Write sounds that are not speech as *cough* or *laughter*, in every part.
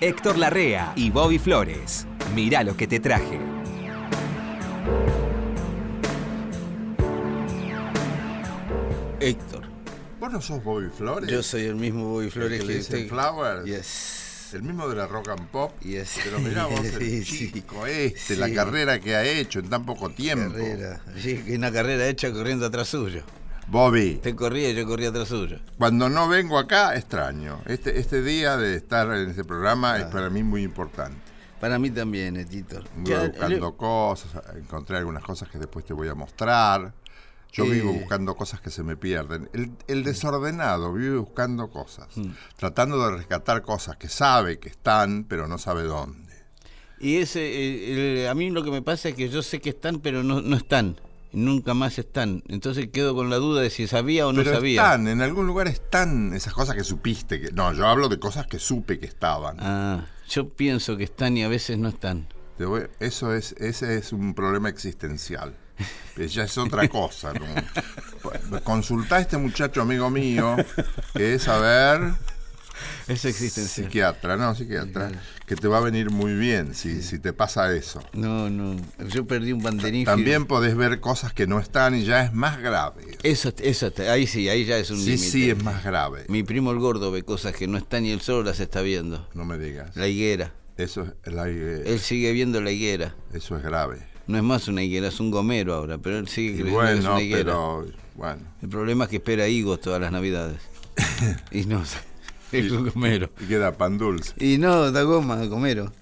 Héctor Larrea y Bobby Flores. Mirá lo que te traje. Héctor. ¿Vos no sos Bobby Flores? Yo soy el mismo Bobby ¿El Flores que que, usted. Flowers? Yes. El mismo de la rock and pop. Yes. Pero mirá vos *laughs* el Sí, sí. chico este, la Sí. carrera que ha hecho en tan poco tiempo. Carrera. Sí, que una carrera hecha corriendo atrás suyo. Bobby, Usted corría y yo corría atrás suyo. cuando no vengo acá, extraño. Este, este día de estar en este programa Ah. es para mí muy importante. Para mí también, Ya, buscando cosas, encontré algunas cosas que después te voy a mostrar. Yo Eh. vivo buscando cosas que se me pierden. El, el desordenado vive buscando cosas, Mm. tratando de rescatar cosas que sabe que están, pero no sabe dónde. Y ese, eh, el- a mí lo que me pasa es que yo sé que están, pero no, no están. Nunca más están. Entonces quedo con la duda de si sabía o no pero sabía. están, en algún lugar están esas cosas que supiste. Que, no, yo hablo de cosas que supe que estaban. Ah, yo pienso que están y a veces no están. Te voy- eso es, ese es un problema existencial. Ya es otra *laughs* cosa. Consultá a este muchacho amigo mío, que es, a ver, Es existencial. psiquiatra, no, psiquiatra, que te va a venir muy bien si, si te pasa eso. No, no. Yo perdí un banderín. También podés ver cosas que no están y ya es más grave. Eso, eso, ahí sí, ahí ya es un Sí, sí, es más grave. Mi primo el gordo ve cosas que no están y él solo las está viendo. No me digas. La higuera. Eso es, la- Él sigue viendo la higuera. eso es grave. No es más una higuera, es un gomero ahora, pero él sigue creyendo que es bueno, una higuera. pero bueno. El problema es que espera higos todas las navidades. *laughs* y no, *laughs* un gomero. Y queda pan dulce. Y no, da goma, gomero.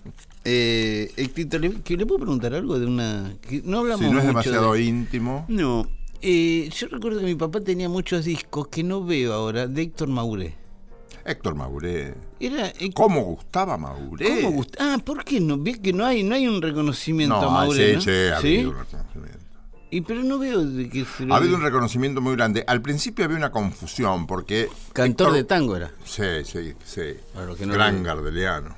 Eh, Héctor, ¿le, que ¿le puedo preguntar algo de una...? que no hablamos Si no es mucho demasiado de- íntimo. No. Eh, yo recuerdo que mi papá tenía muchos discos que no veo ahora de Héctor Mauré. Héctor Mauré. Era eh, ¿Cómo gustaba Mauré? ¿Cómo gusta? Ah, ¿por qué no? Ve que no hay, no hay un reconocimiento a Mauré, sí, ¿no? sí, ha ¿Sí? habido un reconocimiento. Y pero no veo de que se Ha habido un reconocimiento muy grande. Al principio había una confusión porque. cantor Héctor- de tango era. Sí, sí, sí. No Gran lo- gardeliano.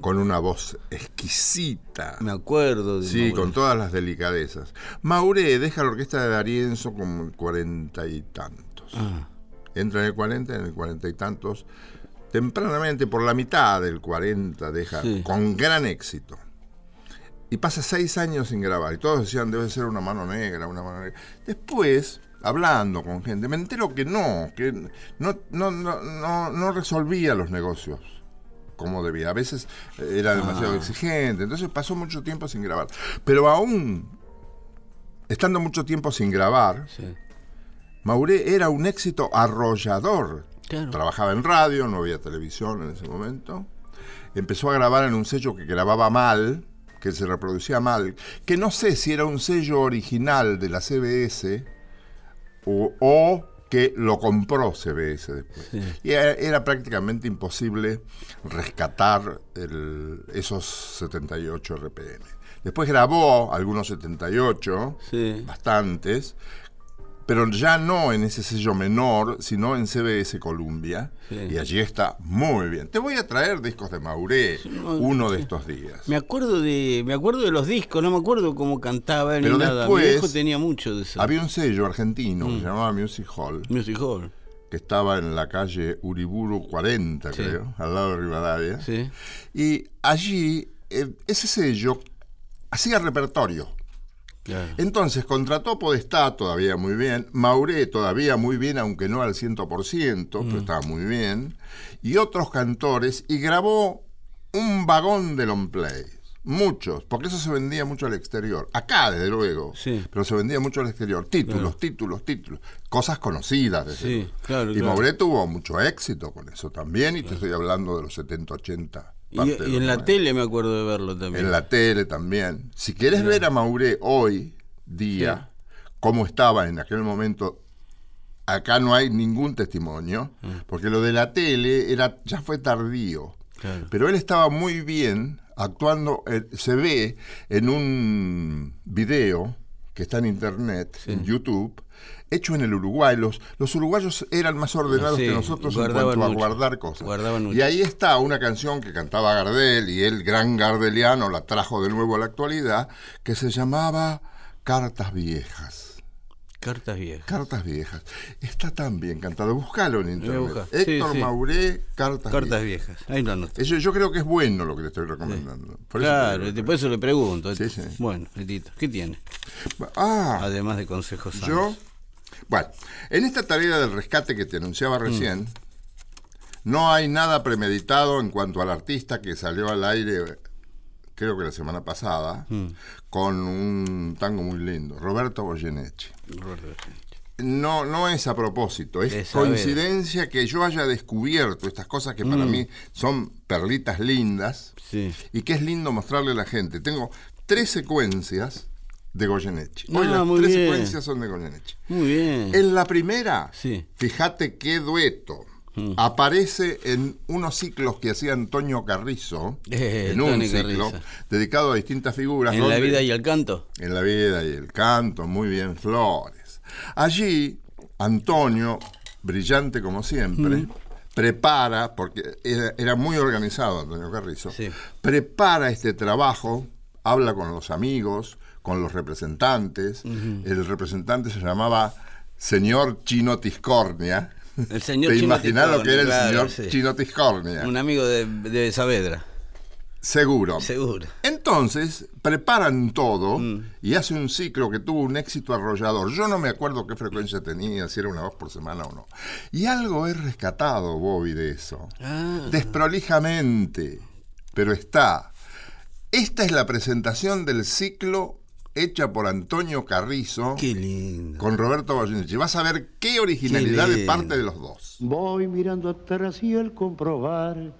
Con una voz exquisita. Me acuerdo de Sí, con todas las delicadezas. Mauré deja la orquesta de Darienzo con cuarenta y tantos. Ah, Entra en el 40, en el cuarenta y tantos. Tempranamente, por la mitad del 40, deja Sí. con gran éxito. Y pasa seis años sin grabar. Y todos decían, debe ser una mano negra, una mano negra. Después, hablando con gente, me entero que no, que no, no, no, no, no resolvía los negocios como debía. A veces eh, era demasiado Ah. exigente. Entonces pasó mucho tiempo sin grabar. Pero aún, estando mucho tiempo sin grabar, sí. Mauré era un éxito arrollador. Claro. Trabajaba en radio, no había televisión en ese momento. Empezó a grabar en un sello que grababa mal, que se reproducía mal, que no sé si era un sello original de la CBS o, o que lo compró CBS después. Sí. Y era, era prácticamente imposible rescatar el- esos 78 RPM. Después grabó algunos 78, Sí. bastantes, pero ya no en ese sello menor, sino en CBS Columbia. Sí. Y allí está muy bien. Te voy a traer discos de Mauré no, uno de estos días. Me acuerdo de me acuerdo de los discos, no me acuerdo cómo cantaba ni Pero nada. después- Mi viejo tenía mucho de eso. Había un sello argentino Mm. que se llamaba Music Hall, Music Hall. que estaba en la calle Uriburu 40, Sí. creo, al lado de Rivadavia. Sí. Y allí, eh, ese sello hacía repertorio. Claro. Entonces contrató Podestá todavía muy bien, Mauré todavía muy bien, aunque no al 100%, Mm. pero estaba muy bien, y otros cantores, y grabó un vagón de long play. Muchos, porque eso se vendía mucho al exterior. Acá, desde luego, Sí. pero se vendía mucho al exterior. Títulos, Claro. títulos, títulos. Cosas conocidas. desde Sí, claro, Y. Mauré tuvo mucho éxito con eso también, y te estoy hablando de los 70, 80. Y, en la 90. tele me acuerdo de verlo también. En la tele también. Si quieres ver a Mauré hoy día, cómo estaba en aquel momento, acá no hay ningún testimonio, porque lo de la tele era ya fue tardío. Claro. Pero él estaba muy bien actuando, eh, se ve en un video que está en internet, en YouTube, hecho en el Uruguay. Los, los uruguayos eran más ordenados Sí, que nosotros en cuanto a guardar cosas. Y ahí está una canción que cantaba Gardel y el gran gardeliano la trajo de nuevo a la actualidad, que se llamaba Cartas Viejas. Cartas viejas. Cartas viejas. Está tan bien cantado. Buscalo en internet. Sí, Héctor sí. Mauré, Cartas, Cartas viejas. viejas. Ahí lo anoté. Eso yo creo que es bueno lo que le estoy recomendando. Por eso Claro, digo. por eso le pregunto. Sí, sí. Bueno, Tito, ¿qué tiene? Ah, Además de consejos sanos. yo. Bueno, en esta tarea del rescate que te anunciaba recién, no hay nada premeditado en cuanto al artista que salió al aire, creo que la semana pasada, con un tango muy lindo, Roberto Goyeneche. Roberto Goyeneche. No, no es a propósito, es coincidencia que yo haya descubierto estas cosas que para mí son perlitas lindas Sí. y que es lindo mostrarle a la gente. Tengo tres secuencias de Goyeneche. Hoy Ah, las tres bien. secuencias son de Goyeneche. Muy bien. En la primera, Sí. fíjate qué dueto. Aparece en unos ciclos que hacía Antonio Carrizo, Eh, en un Tony ciclo Carrizo. dedicado a distintas figuras. En la vida y el canto. en la vida y el canto, muy bien, Flores. Allí, Antonio, brillante como siempre, prepara, porque era, era muy organizado Antonio Carrizo, Sí. prepara este trabajo, habla con los amigos, con los representantes. El representante se llamaba señor Chino Tiscornia. El señor *laughs* ¿Te Chino imaginas lo que era el señor sí. Chino Tiscornia? Un amigo de, de Saavedra, Seguro. seguro. Entonces, preparan todo Mm. y hace un ciclo que tuvo un éxito arrollador. Yo no me acuerdo qué frecuencia tenía, si era una vez por semana o no. Y algo he rescatado, Bobby, de eso. Ah. Desprolijamente, pero está. Esta es la presentación del ciclo hecha por Antonio Carrizo Qué lindo. con Roberto Goyeneche. Vas a ver qué originalidad Qué de parte de los dos. Voy mirando atrás y al comprobar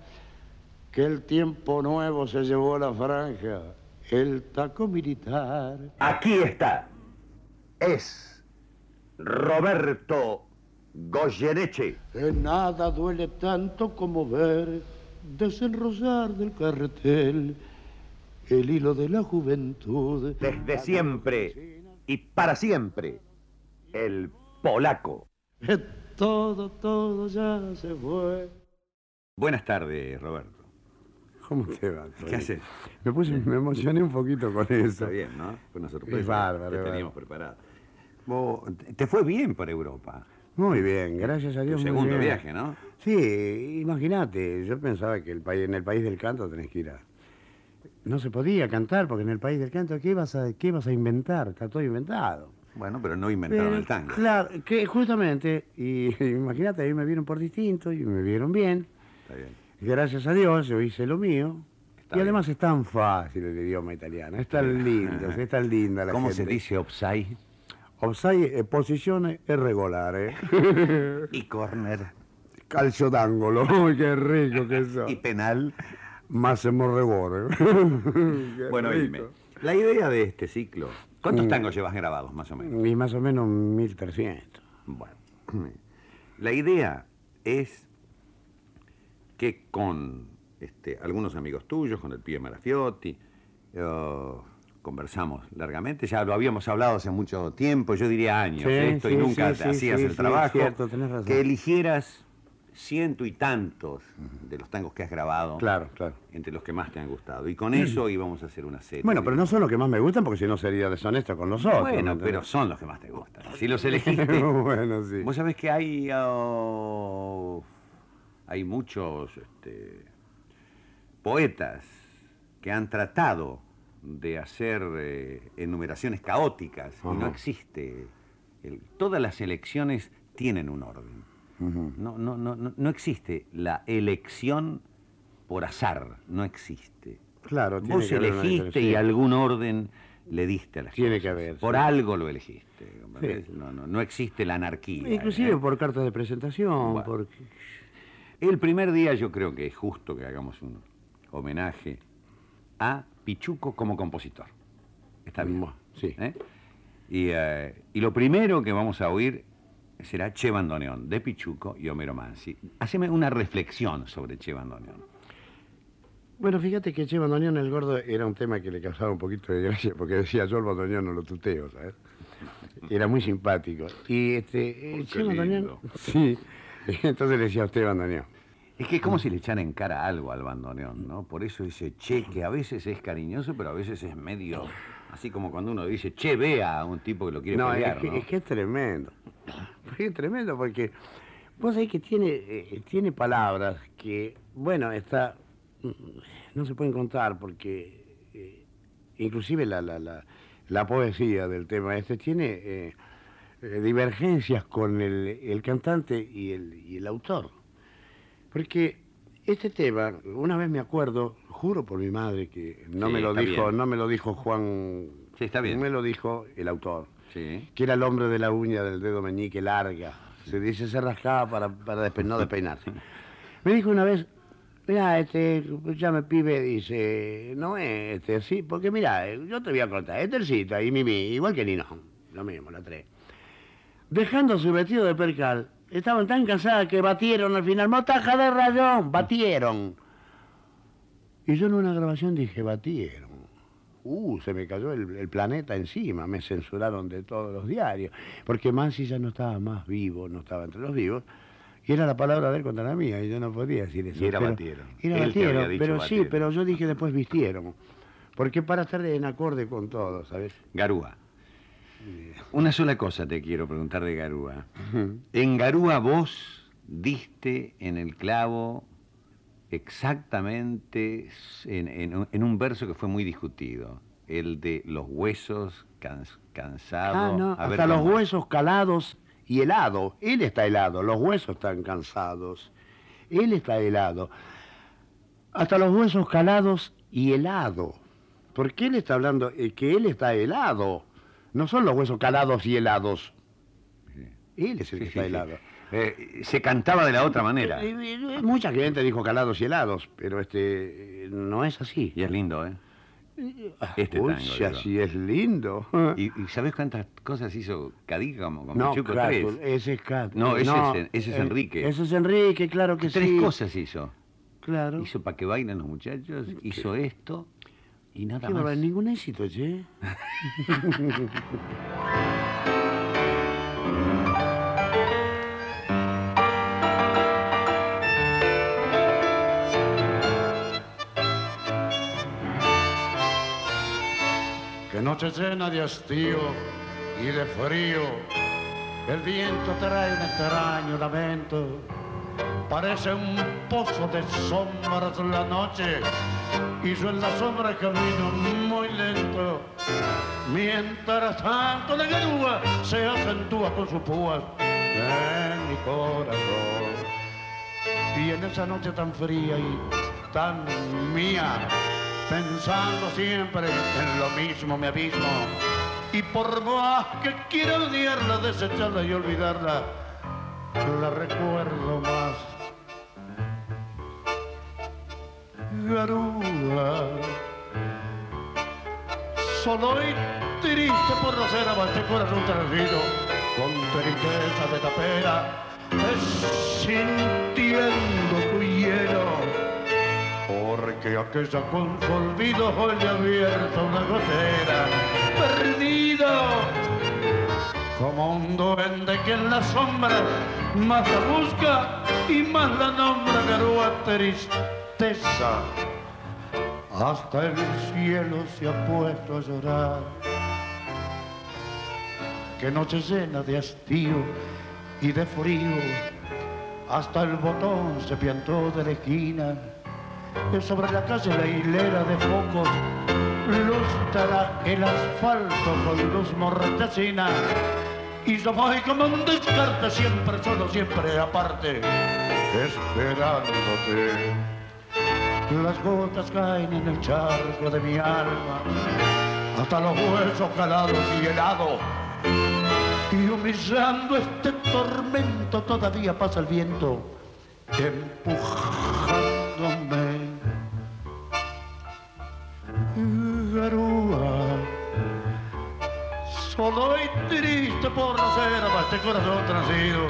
que el tiempo nuevo se llevó a la franja, el taco militar. Aquí está. Es Roberto Goyeneche. Que nada duele tanto como ver desenrosar del carretel el hilo de la juventud. Desde siempre y para siempre. El polaco. Que todo, todo ya se fue. Buenas tardes, Roberto. ¿Cómo te va? ¿Qué haces? Me puse, me emocioné un poquito con eso. Está bien, ¿no? Fue una sorpresa. Es bárbaro, que es teníamos. Vos, te fue bien por Europa. Muy bien, gracias a Tu Dios. muy segundo bien. viaje, ¿no? Sí, imagínate, yo pensaba que el país, en el país del canto tenés que ir a... No se podía cantar, porque en el país del canto, ¿qué ibas a, qué ibas a inventar? Está todo inventado. Bueno, pero no inventaron Pero, el tango. Claro, que justamente, y *laughs* imagínate, a mí me vieron por distinto y me vieron bien. Está bien. Gracias a Dios, yo hice lo mío. Está y además es tan fácil el idioma italiano, es tan lindo, es tan linda la ¿Cómo gente. se dice offside Offside è posizione irregolare. *laughs* y corner Calcio d'angolo, *laughs* qué rico que eso. y penal? Máximo rigore. *laughs* Qué Bueno, rico. dime, la idea de este ciclo, ¿cuántos tangos llevas grabados más o menos? Y más o menos 1300. Bueno, *clears throat* la idea es que con este, algunos amigos tuyos, con el pibe Marafiotti, eh, conversamos largamente, ya lo habíamos hablado hace mucho tiempo, yo diría años, Sí, ¿eh? esto y nunca sí, hacías el trabajo, cierto, tenés razón. que eligieras ciento y tantos de los tangos que has grabado, Claro, claro. entre los que más te han gustado, y con eso íbamos a hacer una serie. Bueno, pero no son los que más me gustan porque si no sería deshonesto con los otros. ¿me Bueno, pero son los que más te gustan. Si los *laughs* elegiste, bueno, sí. Vos sabés que hay, oh, hay muchos este, poetas que han tratado de hacer eh, enumeraciones caóticas y no existe. el- todas las elecciones tienen un orden. No, no, no, no, no existe la elección por azar, no existe. Claro, tiene Vos que haber una elegiste y algún orden le diste a las Tiene cosas. que haber, Por sí. algo lo elegiste. No, no, no existe la anarquía. Inclusive ¿eh? por cartas de presentación, Bueno. por... El primer día yo creo que es justo que hagamos un homenaje a Pichuco como compositor. Está bien. Sí. ¿eh? Y, eh, y lo primero que vamos a oír será Che Bandoneón, de Pichuco y Homero Mansi. Haceme una reflexión sobre Che Bandoneón. Bueno, fíjate que Che Bandoneón el gordo era un tema que le causaba un poquito de gracia, porque decía yo el bandoneón no lo tuteo, ¿sabes? Era muy simpático. Y este, eh, Oh, Che Bandoneón... *laughs* Sí, entonces le decía a usted bandoneón. Es que es como si le echara en cara algo al bandoneón, ¿no? Por eso ese Che, que a veces es cariñoso, pero a veces es medio Así como cuando uno dice, che, vea a un tipo que lo quiere No, pelear, es, que, ¿no? es que es tremendo. *laughs* Es tremendo porque vos sabés que tiene, eh, tiene palabras que, bueno, está, mm, no se pueden contar porque eh, inclusive la, la, la, la poesía del tema este tiene eh, divergencias con el, el cantante y el, y el autor. Porque este tema, una vez me acuerdo, juro por mi madre que no Sí, me lo dijo, bien. no me lo dijo Juan, Sí, está bien. me lo dijo el autor Sí. que era el hombre de la uña del dedo meñique larga. Se dice se rascaba para, para despe- no despeinarse. *laughs* Me dijo una vez, mira, este, ya me pibe, dice, no es este, sí, porque mira, yo te voy a contar, Estercita y Mimi, igual que Nino, lo mismo, la tres. Dejando su vestido de percal, estaban tan cansadas que batieron al final, motaja de rayón, batieron. Y yo en una grabación dije, batieron. Uh, se me cayó el, el planeta encima, me censuraron de todos los diarios, porque Mansi ya no estaba más vivo, no estaba entre los vivos, y era la palabra de él contra la mía, y yo no podía decir eso. Y era pero- batieron. Era pero sí, pero yo dije después vistieron, porque para estar en acorde con todo, ¿sabes? Garúa. Una sola cosa te quiero preguntar de Garúa. En Garúa vos diste en el clavo exactamente en, en un- en un verso que fue muy discutido, el de los huesos cans- cansados. Ah, no, ver hasta los cómo- huesos calados y helado. Él está helado, los huesos están cansados. Él está helado. Hasta los huesos calados y helado. Porque él está hablando eh, que él está helado. No son los huesos calados y helados. Él es el que sí, está sí. helado. Eh, se cantaba de la otra manera. Eh, eh, eh, Mucha gente dijo calados y helados, pero este no es así. Y es lindo, ¿eh? Este uy, tango, si es lindo. ¿Y, y sabés cuántas cosas hizo Cadiga como, como No, Chuco Crátul, Tres? ese es Crátul. No, ese es- ese es Enrique. Ese es Enrique, claro que Tres sí. cosas hizo. Claro. Hizo para que bailen los muchachos, hizo esto y nada Qué más. barbaridad, ningún éxito, che. *laughs* noche llena de hastío y de frío, el viento trae un extraño lamento. Parece un pozo de sombras la noche y yo en la sombra camino muy lento. Mientras tanto la garúa se acentúa con sus púas en mi corazón. Y en esa noche tan fría y tan mía, pensando siempre en lo mismo me abismo. Y por más que quiera odiarla, desecharla y olvidarla, la recuerdo más. Garúa, solo y triste por no ser amante corazón tranquilo, con tristeza de tapera, sintiendo tu hielo, porque aquella con su olvido hoy abierto una gotera, perdido, como un duende que en la sombra más la busca y más la nombra garúa tristeza. Hasta el cielo se ha puesto a llorar. Qué noche llena de hastío y de frío. Hasta el botón se piantó de la esquina. Sobre la calle la hilera de focos lustra el asfalto con luz mortecina. Y yo voy como un descarte, siempre solo, siempre aparte, esperándote. Las gotas caen en el charco de mi alma, hasta los huesos calados y helados. Y humillando este tormento todavía pasa el viento, empujándome. Solo y triste por no ser a este corazón transido,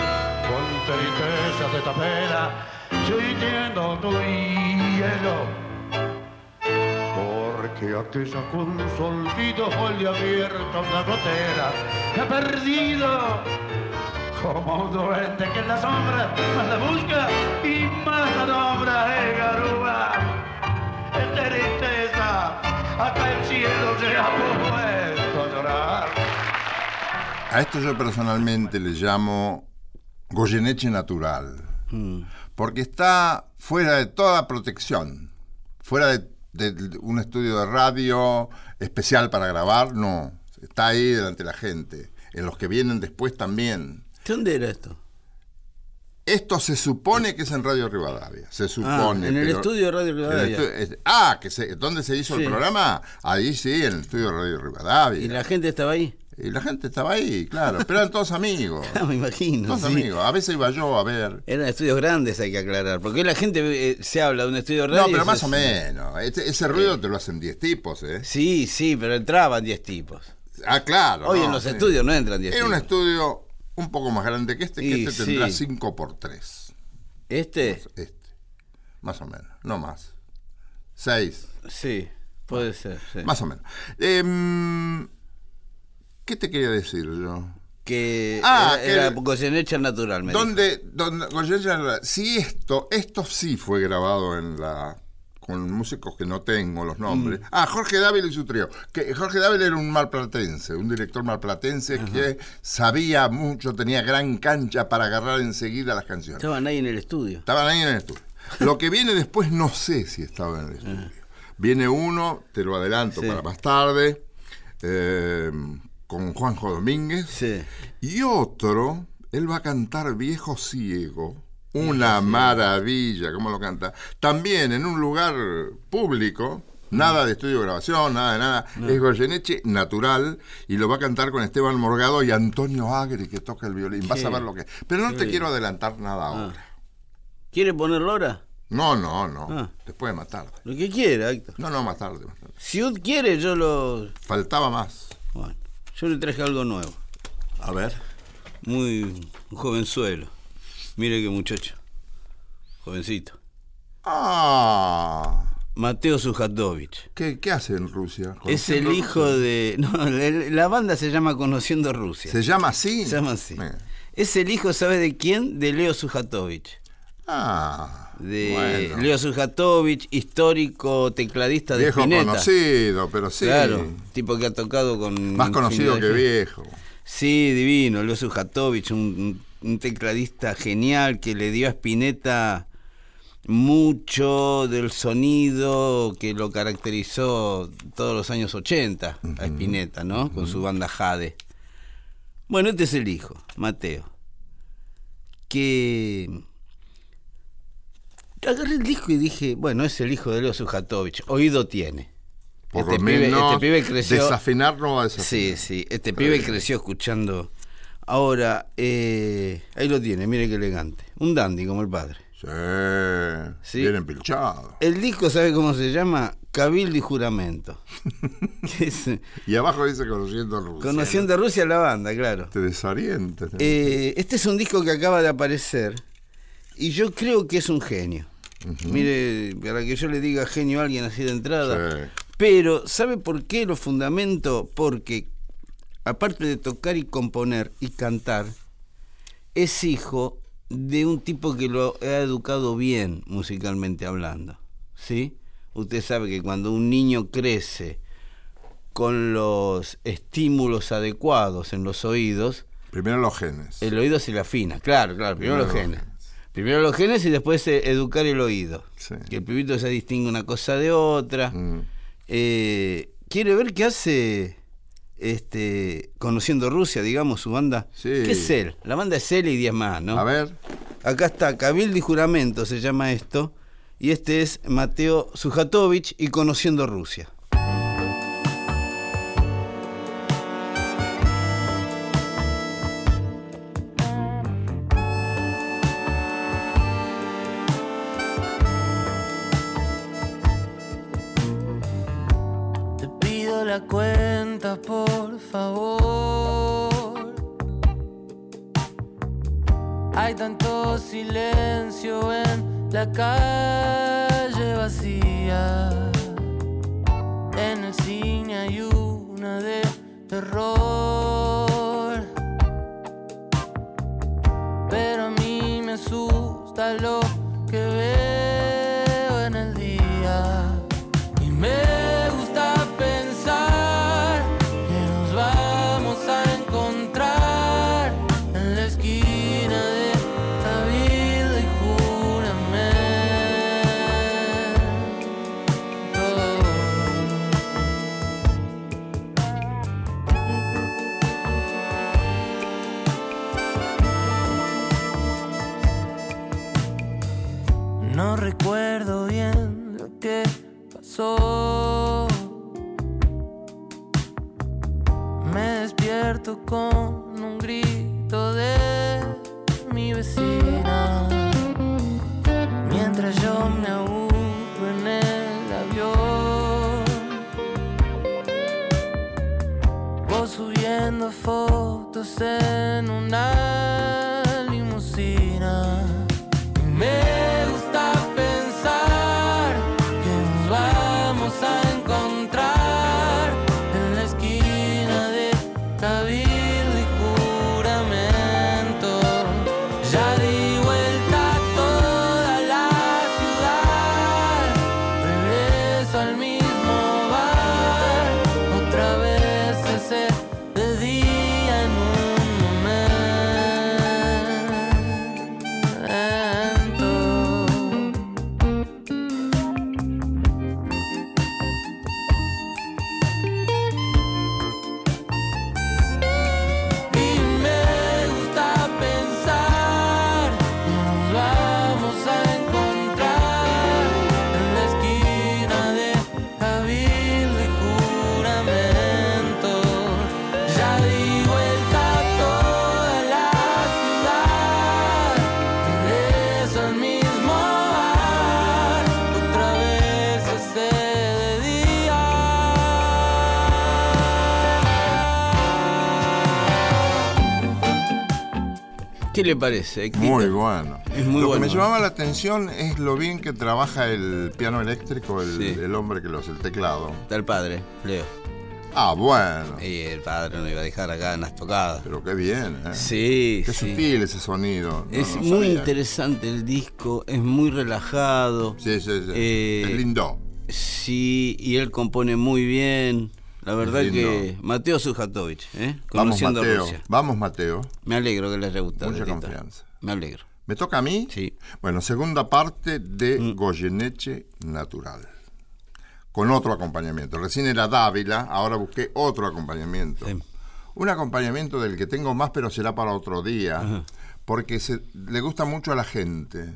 con tristeza de tapera, sintiendo tu hielo. Porque aquella con su olvido hoy le ha abierto una gotera, que ha perdido como un duende que en la sombra más la busca y más la nombra, eh, garúa. Es tristeza, acá el cielo se ha puesto A esto yo personalmente le llamo Goyeneche natural, Mm. porque está fuera de toda protección, fuera de, de un estudio de radio especial para grabar, no, está ahí delante de la gente, en los que vienen después también. ¿Dónde era esto? Esto se supone que es en Radio Rivadavia, se supone. Ah, en el pero- estudio de Radio Rivadavia. es- ah, que se, ¿dónde se hizo Sí. el programa? Ahí sí, en el estudio de Radio Rivadavia. ¿Y la gente estaba ahí? Y la gente estaba ahí, claro, pero eran todos amigos. Ah, *laughs* me imagino. Todos sí. amigos. A veces iba yo a ver. Eran estudios grandes, hay que aclarar. Porque la gente eh, se habla de un estudio de radio. No, pero más o menos. Ese, ese ruido te lo hacen 10 tipos, ¿eh? Sí, sí, pero entraban 10 tipos. Ah, claro. Hoy no, en los sí. estudios no entran 10 Era un estudio un poco más grande que este, que Y este tendrá sí. 5 por 3 ¿Este? Este. Más o menos, no más. 6, Sí, puede ser. más o menos. Em, ¿Qué te quería decir yo? Que Ah, era, era Goyeneche al natural. me dijo. ¿Dónde, dónde Goyeneche- si esto, esto sí fue grabado en la con músicos que no tengo los nombres. Mm. Ah, Jorge Dávila y su trío. Que Jorge Dávila era un malplatense, un director malplatense que sabía mucho, tenía gran cancha para agarrar enseguida las canciones. Estaban ahí en el estudio. Estaban ahí en el estudio. Lo que viene después no sé si estaba en el estudio. Viene uno, te lo adelanto Sí. para más tarde, eh, con Juanjo Domínguez. Sí. Y otro, él va a cantar Viejo Ciego. Una maravilla, como lo canta. También en un lugar público, nada de estudio de grabación, nada de nada. Es Goyeneche natural y lo va a cantar con Esteban Morgado y Antonio Agri que toca el violín. Vas a ver lo que. Pero no qué te bien. quiero adelantar nada Ah. ahora. ¿Quiere ponerlo ahora? No, no, no. Ah. Después más tarde. Lo que quiera, Héctor. No, no, más tarde, más tarde. Si usted quiere, yo lo. Faltaba más. Bueno, yo le traje algo nuevo. A ver. Muy un jovenzuelo. Mire qué muchacho. Jovencito. Ah. Mateo Sujatovich. ¿Qué, qué hace en Rusia? Es el hijo Rusia. de. No, la, la banda se llama Conociendo Rusia. ¿Se llama así? Se llama así. Mira. Es el hijo, ¿sabe de quién? De Leo Sujatovich. Ah. De bueno. Leo Sujatovich, histórico tecladista de Viejo Spinetta. conocido, pero sí. Claro, tipo que ha tocado con. Más conocido que viejo. Sí, divino, Leo un, un- un tecladista genial que le dio a Spinetta mucho del sonido que lo caracterizó todos los años 80 a Spinetta, ¿no? Con su banda Jade. Bueno, este es el hijo, Mateo. Que agarré el disco y dije, bueno, es el hijo de Leo Sujatovich, oído tiene. Por este, lo pibe, menos este pibe creció. desafinar no va a Sí, desafinar. sí, este pibe creció escuchando. Ahora, eh, ahí lo tiene, mire qué elegante. Un dandy como el padre. Sí. Sí. Bien empilchado. El disco, ¿sabe cómo se llama? Cabildo y Juramento. *laughs* *laughs* Es, Y abajo dice conociendo Rusia. conociendo a Rusia la banda, claro. Te desorientes. ¿no? Eh, este es un disco que acaba de aparecer y yo creo que es un genio. Mire, para que yo le diga genio a alguien así de entrada. Sí. Pero, ¿sabe por qué lo fundamento? Porque, aparte de tocar y componer y cantar, es hijo de un tipo que lo ha educado bien musicalmente hablando. ¿Sí? Usted sabe que cuando un niño crece con los estímulos adecuados en los oídos, Primero los genes. el oído se le afina. Claro, claro, primero, los genes. Primero los genes y después eh, educar el oído. Sí. Que el pibito se distingue una cosa de otra. Mm. Eh, ¿Quiere ver qué hace este conociendo Rusia, digamos, su banda? Sí. ¿Qué es él? La banda es él y 10 más, ¿no? A ver. Acá está, Cabildo y Juramento se llama esto. Y este es Mateo Sujatovich y Conociendo Rusia. La cuenta, por favor. Hay tanto silencio en la calle vacía. En el cine hay una de terror. Pero a mí me asusta lo fotos ¿Qué le parece? Muy bueno. Es muy lo bueno. que me llamaba la atención es lo bien que trabaja el piano eléctrico, el, Sí. el hombre que lo hace, el teclado. Está el padre, Leo. Ah, bueno. Y el padre no iba a dejar acá en las tocadas. Pero qué bien, ¿eh? Sí, Qué sí. sutil ese sonido. No, Es no muy interesante el disco, es muy relajado. Sí, sí, sí. Eh, es lindo. Sí, y él compone muy bien. La verdad que Mateo Sujatovich, ¿eh? Vamos, conociendo Mateo. Rusia. Vamos, Mateo. Me alegro que les haya gustado. Mucha Tita. confianza. Me alegro. ¿Me toca a mí? Sí. Bueno, segunda parte de Mm. Goyeneche Natural. Con otro acompañamiento. Recién era Dávila, ahora busqué otro acompañamiento. Sí. Un acompañamiento del que tengo más, pero será para otro día, porque se- le gusta mucho a la gente.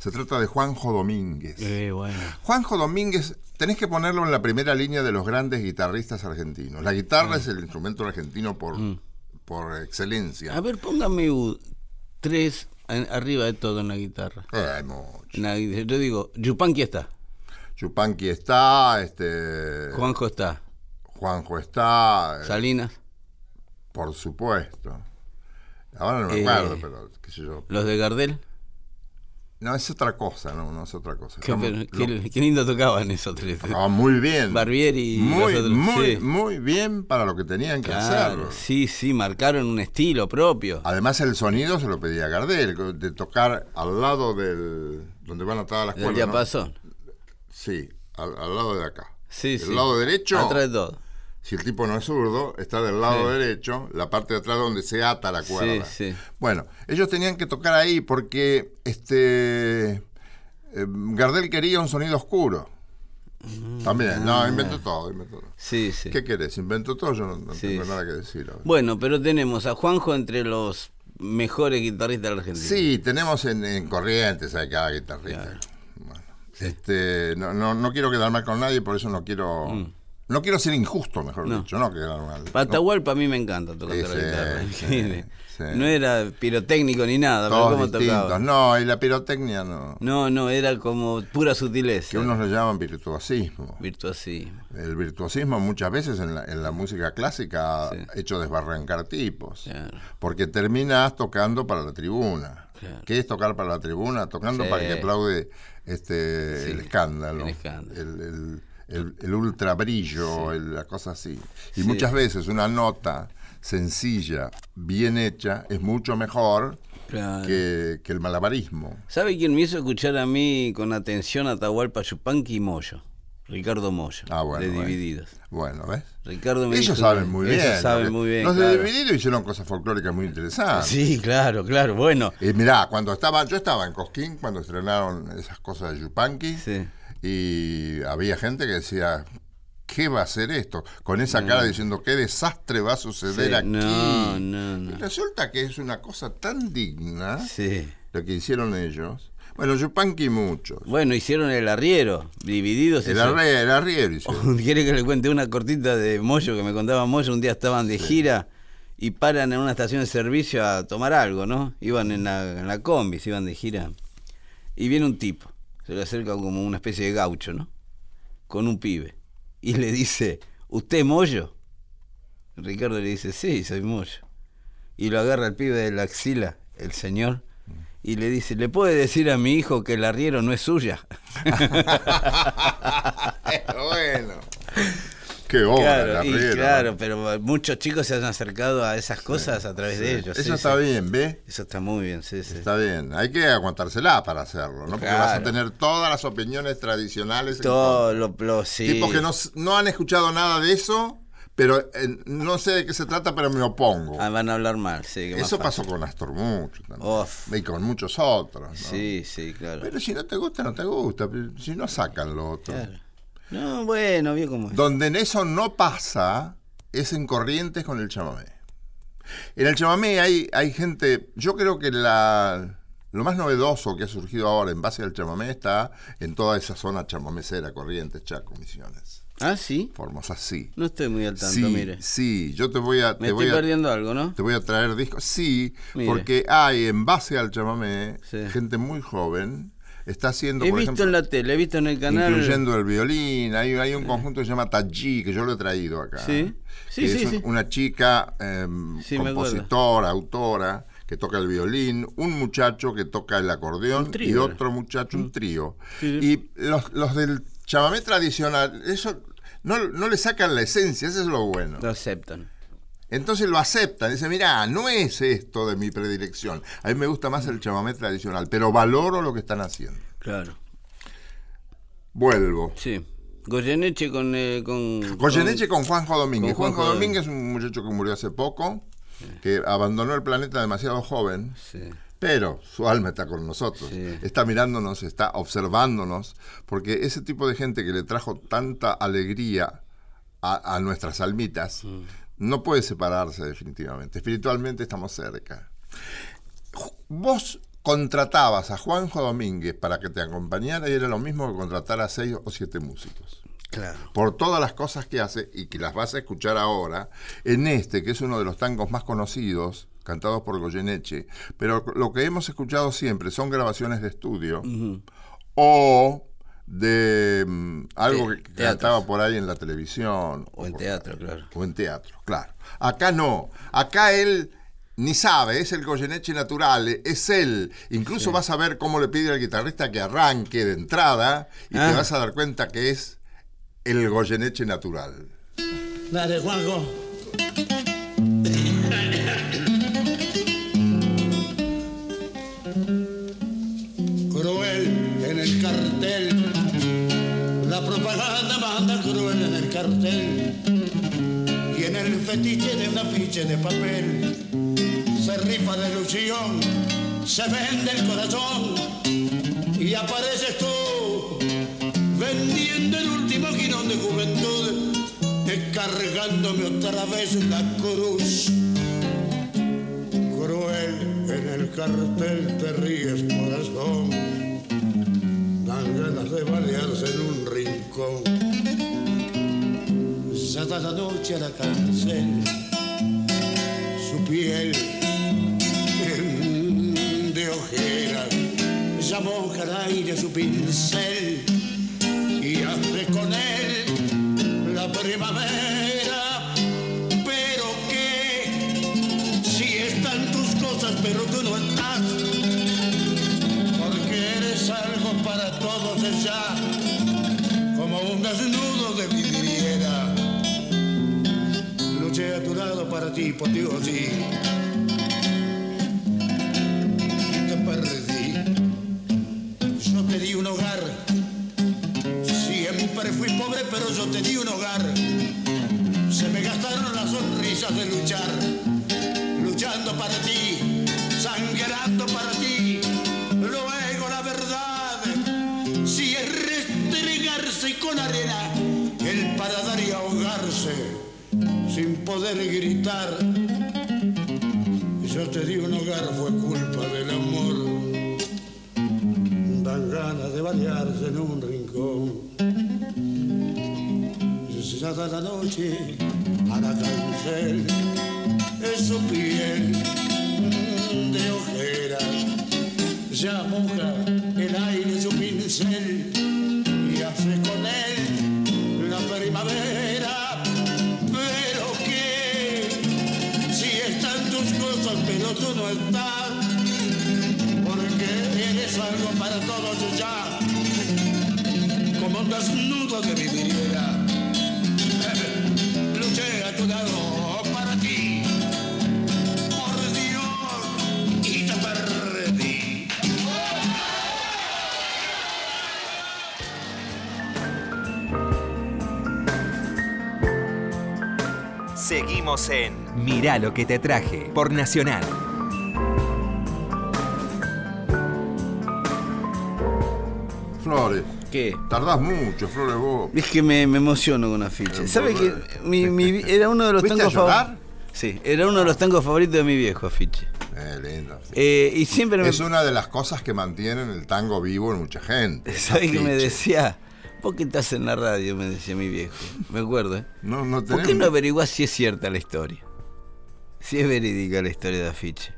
Se trata de Juanjo Domínguez. Eh, bueno. Juanjo Domínguez, tenés que ponerlo en la primera línea de los grandes guitarristas argentinos. La guitarra es el instrumento argentino por, por excelencia. A ver, póngame u- tres en- arriba de todo en la guitarra. Eh, mucho. La yo digo, Yupanqui está, Chupanqui está, este, Juanjo está, Juanjo está, eh, Salinas, por supuesto. Ahora no me Eh, acuerdo, pero qué sé yo. los de Gardel. No, es otra cosa, no, no es otra cosa. Qué, Estamos- pero- lo- qué- qué lindo tocaban esos tres. tocaban muy bien. Barbieri y muy, los otros, muy, sí. muy bien para lo que tenían que Claro, hacer. sí, sí, marcaron un estilo propio. Además el sonido se lo pedía Gardel, de tocar al lado del donde van atadas las El cuerdas. ¿no? diapasón. Sí, al, al lado de acá. Sí, el sí. lado derecho, Atrás de todo. Si el tipo no es zurdo, está del lado Sí. derecho, la parte de atrás donde se ata la cuerda. Sí, sí. Bueno, ellos tenían que tocar ahí porque este eh, Gardel quería un sonido oscuro. También, no, inventó todo, inventó todo. Sí, sí. ¿Qué querés? Inventó todo, yo no, tengo nada que decir. Bueno, pero tenemos a Juanjo entre los mejores guitarristas de la Argentina. Sí, tenemos en, en Corrientes a cada guitarrista. Bueno, este, no, no, no quiero quedar mal con nadie, por eso no quiero. No quiero ser injusto, mejor. No. dicho, no quedar mal. Patahualpa a mí me encanta tocar la guitarra. sí, sí. No era pirotécnico ni nada, pero Todos cómo distintos. tocaba. No, y la pirotecnia no. No, no, era como pura sutileza. Que unos le llaman virtuosismo. Virtuosismo. El virtuosismo muchas veces en la, en la música clásica ha Sí. hecho desbarrancar tipos. Claro. Porque terminas tocando para la tribuna. Claro. ¿Qué es tocar para la tribuna? Tocando para que aplaude este, el escándalo. el escándalo. El, el- el- el ultra brillo, el- la cosa así. Y Sí. muchas veces una nota sencilla, bien hecha, es mucho mejor Claro. que, que el malabarismo. ¿Sabe quién me hizo escuchar a mí con atención a Atahualpa Yupanqui y Moyo? Ricardo Moyo, Ah, bueno, de. Divididos. Bueno, ¿ves? Ricardo me Ellos dijo saben muy bien. Ellos saben muy bien. Los claro. de Dividido hicieron cosas folclóricas muy interesantes. Sí, claro, claro. Bueno, Y mirá, cuando estaba, yo estaba en Cosquín cuando estrenaron esas cosas de Yupanqui sí. Y había gente que decía, ¿qué va a ser esto? Con esa cara diciendo, ¿qué desastre va a suceder Sí, aquí? no, no, Y no. resulta que es una cosa tan digna Sí. lo que hicieron ellos. Bueno, Yupanqui muchos. Bueno, hicieron el arriero, divididos. El, arre- el arriero hicieron. *laughs* ¿Quiere que le cuente una cortita de Moyo que me contaba Moyo? Un día estaban de gira y paran en una estación de servicio a tomar algo, ¿no? Iban en la, en la combi, se iban de gira. Y viene un tipo, se le acerca como una especie de gaucho, ¿no? Con un pibe. Y le dice, ¿usted Moyo? Ricardo le dice, sí, soy Moyo. Y lo agarra el pibe de la axila, el señor, y le dice, ¿le puede decir a mi hijo que el arriero no es suya? *laughs* bueno. Qué obra, Claro, el y claro, ¿no? pero muchos chicos se han acercado a esas cosas a través de ellos. Eso sí, está bien, ¿ve? Eso está muy bien, sí, sí. Está bien. Hay que aguantársela para hacerlo, ¿no? Porque vas a tener todas las opiniones tradicionales. Todo lo, lo- sí. Tipos que no, no han escuchado nada de eso, pero eh, no sé de qué se trata, pero me opongo. Ah, van a hablar mal, sí. eso pasó con Astor mucho también. Uf. Y con muchos otros. ¿no? Sí, sí, claro. Pero si no te gusta, no te gusta. Si no sacan lo otro. Claro. No, bueno, bien como es. Donde en eso no pasa es en Corrientes con el chamamé. En el chamamé hay, hay gente, yo creo que la, lo más novedoso que ha surgido ahora en base al chamamé está en toda esa zona chamamecera, Corrientes, Chaco, Misiones. Ah, sí. Formosa, sí. No estoy muy al tanto, sí, mire. sí, yo te voy a... Me te voy estoy a- perdiendo algo, ¿no? Te voy a traer discos. Sí, Mire. porque hay en base al chamamé Sí. gente muy joven. Está haciendo, He por visto ejemplo, en la tele, he visto en el canal. incluyendo el violín. Hay, hay un conjunto que se llama Taji, que yo lo he traído acá. Sí. Sí, sí, es sí. una chica eh, Sí, acuerdo. compositora, autora, que toca el violín, un muchacho que toca el acordeón trío, y otro muchacho un trío. Sí, sí. Y los, los del chamamé tradicional, eso no, no le sacan la esencia, eso es lo bueno. Lo aceptan. Entonces lo aceptan, dice, mira, no es esto de mi predilección. A mí me gusta más el chamamé tradicional, pero valoro lo que están haciendo. Claro. Vuelvo. Sí. Goyeneche con. Eh, con Goyeneche con Juanjo Domínguez. con Juanjo Juanjo Domínguez es un muchacho que murió hace poco, que abandonó el planeta demasiado joven, Sí. pero su alma está con nosotros. Sí. Está mirándonos, está observándonos, porque ese tipo de gente que le trajo tanta alegría a, a nuestras almitas, Mm. No puede separarse definitivamente. Espiritualmente estamos cerca. Vos contratabas a Juanjo Domínguez para que te acompañara y era lo mismo que contratar a seis o siete músicos Claro. por todas las cosas que hace y que las vas a escuchar ahora, en este, que es uno de los tangos más conocidos, cantados por Goyeneche, pero lo que hemos escuchado siempre son grabaciones de estudio o de mm, algo Te- que teatros. cantaba por ahí en la televisión. O en por- teatro, claro. O en teatro, claro. Acá no. Acá él ni sabe, es el Goyeneche natural, es él. Incluso vas a ver cómo le pide al guitarrista que arranque de entrada y Ah. te vas a dar cuenta que es el Goyeneche natural. Dale, Juanjo. Y en el fetiche de un afiche de papel. Se rifa de ilusión. Se vende el corazón. Y apareces tú vendiendo el último girón de juventud, descargándome otra vez la cruz. Cruel en el cartel te ríes, corazón, dan ganas de balearse en un rincón. Ya da la noche a la cárcel, su piel de ojera, moja al aire su pincel y hace con él la primavera. Pero que si están tus cosas, pero tú no estás, porque eres algo para todos ya, como un desnudo de vidriera. Para ti, por ti o sí. Te perdí. Yo te di un hogar. Siempre fui pobre, pero yo te di un hogar. Se me gastaron las sonrisas de luchar. Luchando para ti, sangrando para ti. Poder gritar. Yo te di un hogar, fue culpa del amor dan ganas de variarse en un rincón. Ya da la noche a la cancel es su piel de ojera, ya moja el aire su pincel y hace con él tú no estás, porque eres algo para todos ya, como un desnudo que viviera. *laughs* Luché a tu lado Seguimos en Mirá lo que te traje por Nacional. Flores. ¿Qué? Tardás mucho, Flores, vos. Es que me, me emociono con afiche. ¿Sabe que mi, mi- era uno de los ¿Fuiste tangos favoritos? Sí, era uno de los tangos favoritos de mi viejo afiche. Eh, lindo. Eh, y siempre me. Es una de las cosas que mantienen el tango vivo en mucha gente. *laughs* ¿Sabes qué me decía? ¿Vos qué estás en la radio? Me decía mi viejo. Me acuerdo, ¿eh? No, no ¿Por qué no averiguás si es cierta la historia? Si es verídica la historia de Afiche.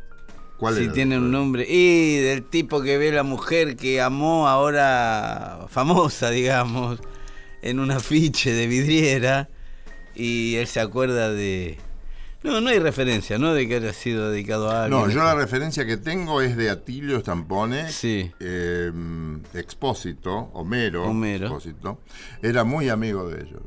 ¿Cuál si tiene un nombre. Y del tipo que ve la mujer que amó ahora famosa, digamos, en un afiche de vidriera. Y él se acuerda de. No, no hay referencia, ¿no? De que haya sido dedicado a alguien. No, yo la referencia que tengo es de Atilio Stampone, Sí. eh, Expósito, Homero, Homero. Expósito, era muy amigo de ellos.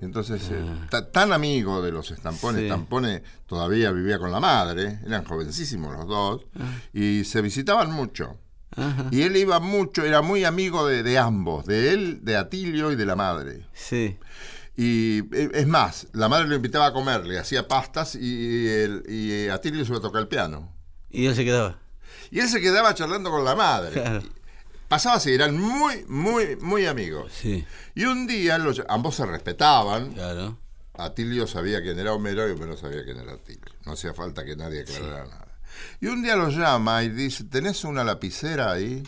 Entonces, eh, ta- tan amigo de los Stampones, Ah. Sí. Stampone todavía vivía con la madre, eran jovencísimos los dos, Ah. y se visitaban mucho. Y él iba mucho, era muy amigo de, de ambos, de él, de Atilio y de la madre. Sí. Y eh, es más, la madre lo invitaba a comer, le hacía pastas y, el, y Atilio se iba a tocar el piano. Y él se quedaba. Y él se quedaba charlando con la madre. Claro. Pasaba así, eran muy, muy, muy amigos. Sí, Y un día los- ambos se respetaban. claro. Atilio sabía quién era Homero y Homero sabía quién era Atilio. No hacía falta que nadie aclarara nada. Y un día lo llama y dice, ¿tenés una lapicera ahí?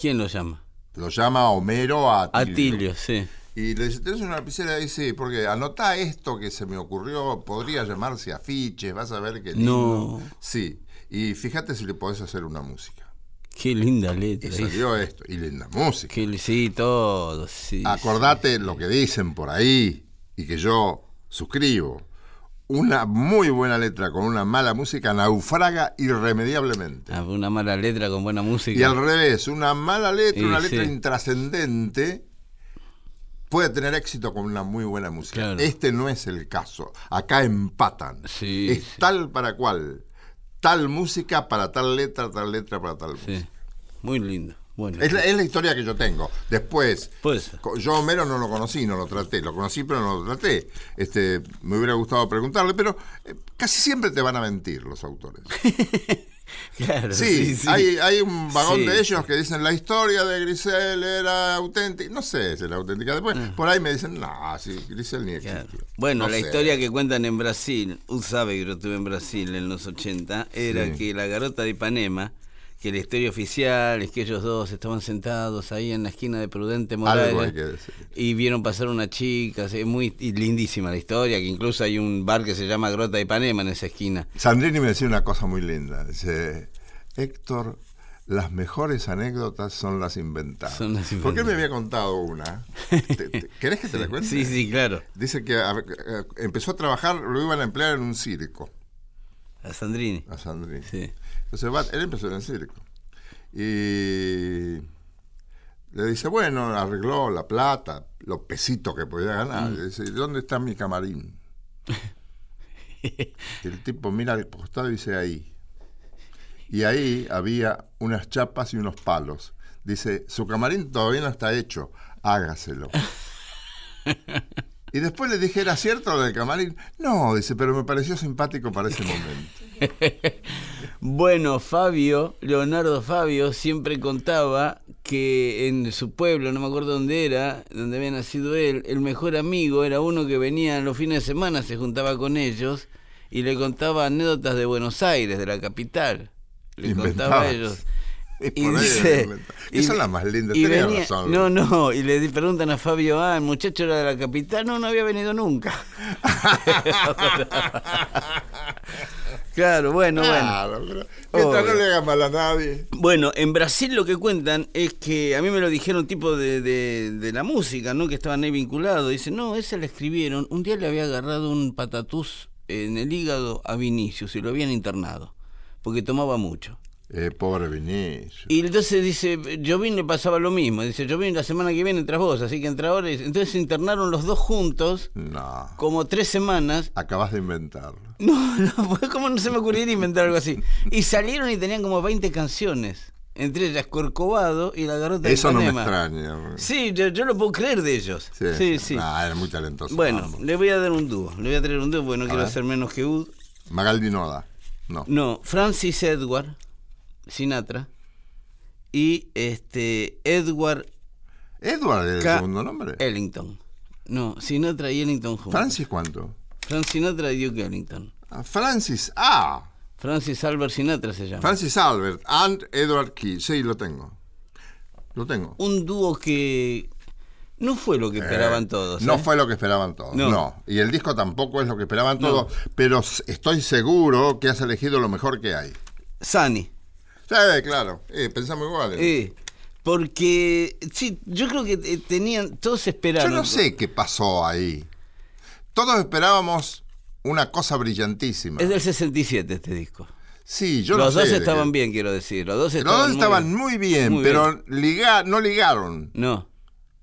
¿Quién lo llama? Lo llama Homero a Atilio. Atilio, sí. Y le dice, ¿tenés una lapicera ahí? Sí, porque anotá esto que se me ocurrió, podría llamarse afiches, vas a ver qué lindo. No. Sí, y fíjate si le podés hacer una música. Qué linda Y letra. salió esto, y linda música. Qué- sí, todo. Sí, Acordate lo que dicen por ahí y que yo suscribo. Una muy buena letra con una mala música naufraga irremediablemente. Ah, una mala letra con buena música. Y al revés, una mala letra, Y una letra intrascendente, puede tener éxito con una muy buena música. Claro. Este no es el caso. Acá empatan. Sí, es sí. tal para cual. Tal música para tal letra, tal letra para tal música. Sí, muy lindo. Bueno, Es la, es la historia que yo tengo. Después, co- yo a Homero no lo conocí, no lo traté. Lo conocí, pero no lo traté. Este, me hubiera gustado preguntarle, pero eh, casi siempre te van a mentir los autores. *laughs* *laughs* claro, Sí, Hay, hay un vagón Sí, de ellos que dicen la historia de Grisel era auténtica. No sé si era auténtica. Después, por ahí me dicen, no, sí, Grisel ni Ah. Claro. existió. Bueno, No la sé. historia que cuentan en Brasil, usted sabe que yo estuve en Brasil en los 80, era que la garota de Ipanema, que la historia oficial es que ellos dos estaban sentados ahí en la esquina de Prudente Morales y vieron pasar una chica, es muy lindísima la historia, que incluso hay un bar que se llama Grota de Ipanema en esa esquina. Sandrini me decía una cosa muy linda. Dice, Héctor, las mejores anécdotas son las inventadas. Son las Porque él me inventadas. había contado una. ¿Te- te- *laughs* ¿Querés que te la cuente? Sí, sí, claro. Dice que a- eh, empezó a trabajar, lo iban a emplear en un circo, A Sandrini. a Sandrini. Sí. Entonces va- él empezó en el circo. Y le dice, bueno, arregló la plata, los pesitos que podía ganar. Mm. Le dice, ¿dónde está mi camarín? *laughs* Y el tipo mira al costado y dice, ahí. Y ahí había unas chapas y unos palos. Dice, su camarín todavía no está hecho, hágaselo. *laughs* Y después le dije, ¿era cierto lo del camarín? No, dice, pero me pareció simpático para ese momento. *laughs* Bueno, Fabio, Leonardo Fabio, siempre contaba que en su pueblo, no me acuerdo dónde era, donde había nacido él, el mejor amigo era uno que venía los fines de semana, se juntaba con ellos y le contaba anécdotas de Buenos Aires, de la capital. Le contaba a ellos Y Y dice. inventa. Esa es la más linda, y venía- razón. No, no, y le preguntan a Fabio, ah, el muchacho era de la capital, no, no había venido nunca. *laughs* claro, bueno, bueno. Claro, pero mientras no le haga mal a nadie. Bueno, en Brasil lo que cuentan es que a mí me lo dijeron tipo de, de- de la música, ¿no? Que estaban ahí vinculados. Dicen, no, esa la escribieron. Un día le había agarrado un patatús en el hígado a Vinicius y lo habían internado, porque tomaba mucho. Eh, pobre Vinicio. Y entonces dice, Jovín le pasaba lo mismo. Dice, Jovín la semana que viene entras vos, así que entra ahora. Entonces se internaron los dos juntos No, como tres semanas. acabas de inventarlo. *laughs* No, no, como no se me ocurriría inventar algo así. Y salieron y tenían como 20 canciones. Entre ellas Corcovado y La Garota Eso de no me extraña. Sí, yo, yo lo puedo creer de ellos. Sí, sí. Ah, era muy talentoso. Bueno, ambos. le voy a dar un dúo. Le voy a traer un dúo porque no quiero ver. hacer menos que Ud. Magaldi Noda. No. No, Francis Edward Sinatra y este Edward Edward es el K. segundo nombre. Ellington. No, Sinatra y Ellington juntos. Francis, ¿cuánto? Frank Sinatra y Duke Ellington. Ah, Francis. Ah, Francis Albert Sinatra se llama. Francis Albert and Edward Key. Sí, lo tengo. Lo tengo. Un dúo que no fue lo que esperaban Eh, todos. No ¿eh? fue lo que esperaban todos. No. No. Y el disco tampoco es lo que esperaban No. todos. Pero estoy seguro que has elegido lo mejor que hay. Sunny. Sí, claro. Eh, pensamos igual. Eh, porque, sí, yo creo que eh, tenían, todos Yo esperaron. no sé qué pasó ahí. Todos esperábamos una cosa brillantísima. Es del 67 este disco. Sí, yo Los no dos sé estaban bien, quiero decir. Los dos Los estaban, dos muy estaban bien. muy bien, Muy pero liga- no ligaron. No,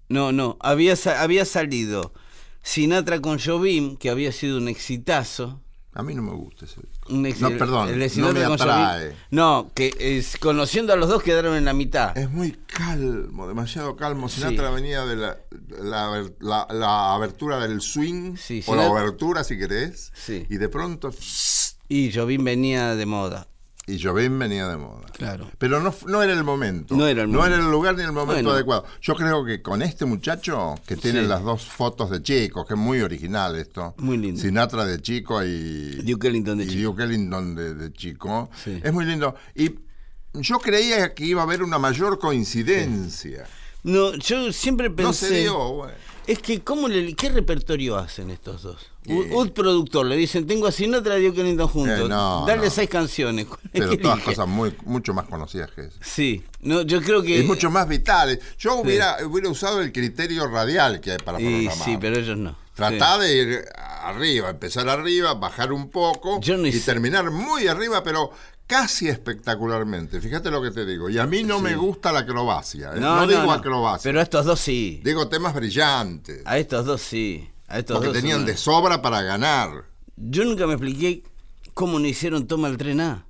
no, no. Había, había salido Sinatra con Jobim, que había sido un exitazo. A mí no me gusta ese disco. No, perdón, el no me atrae. No, que es, conociendo a los dos quedaron en la mitad. Es muy calmo, demasiado calmo. Sí. Sinatra venía de la, la, la- la abertura del swing, Sí, o la abertura si querés, Sí. y de pronto... Y Jobim venía de moda. Y Jovín venía de moda. Claro. Pero no, no era el momento. No era el momento. el lugar ni el momento Bueno. adecuado. Yo creo que con este muchacho, que tiene Sí. las dos fotos de chicos, que es muy original esto. Muy lindo. Sinatra de chico y... Duke Ellington de y chico. Duke Ellington de, de chico. Sí. Es muy lindo. Y yo creía que iba a haber una mayor coincidencia. No, yo siempre pensé. No se dio, bueno. Es que, ¿cómo le, ¿qué repertorio hacen estos dos? Eh. Un productor, le dicen, tengo a Sinatra y a Duke juntos. Eh, no, Dale no. seis canciones. ¿Cuál Pero todas elige? cosas muy, mucho más conocidas que eso. Sí, no, yo creo que. Es mucho más vitales. Yo hubiera, hubiera usado el criterio radial que hay para programar. sí, pero ellos no. Tratar de ir arriba, empezar arriba, bajar un poco Yo no y terminar muy arriba, pero casi espectacularmente. Fíjate lo que te digo. Y a mí no me gusta la acrobacia. ¿eh? No, digo acrobacia. Pero a estos dos sí. Digo temas brillantes. A estos dos sí. Porque tenían de sobra para ganar. Yo nunca me expliqué cómo no hicieron Toma el Tren A.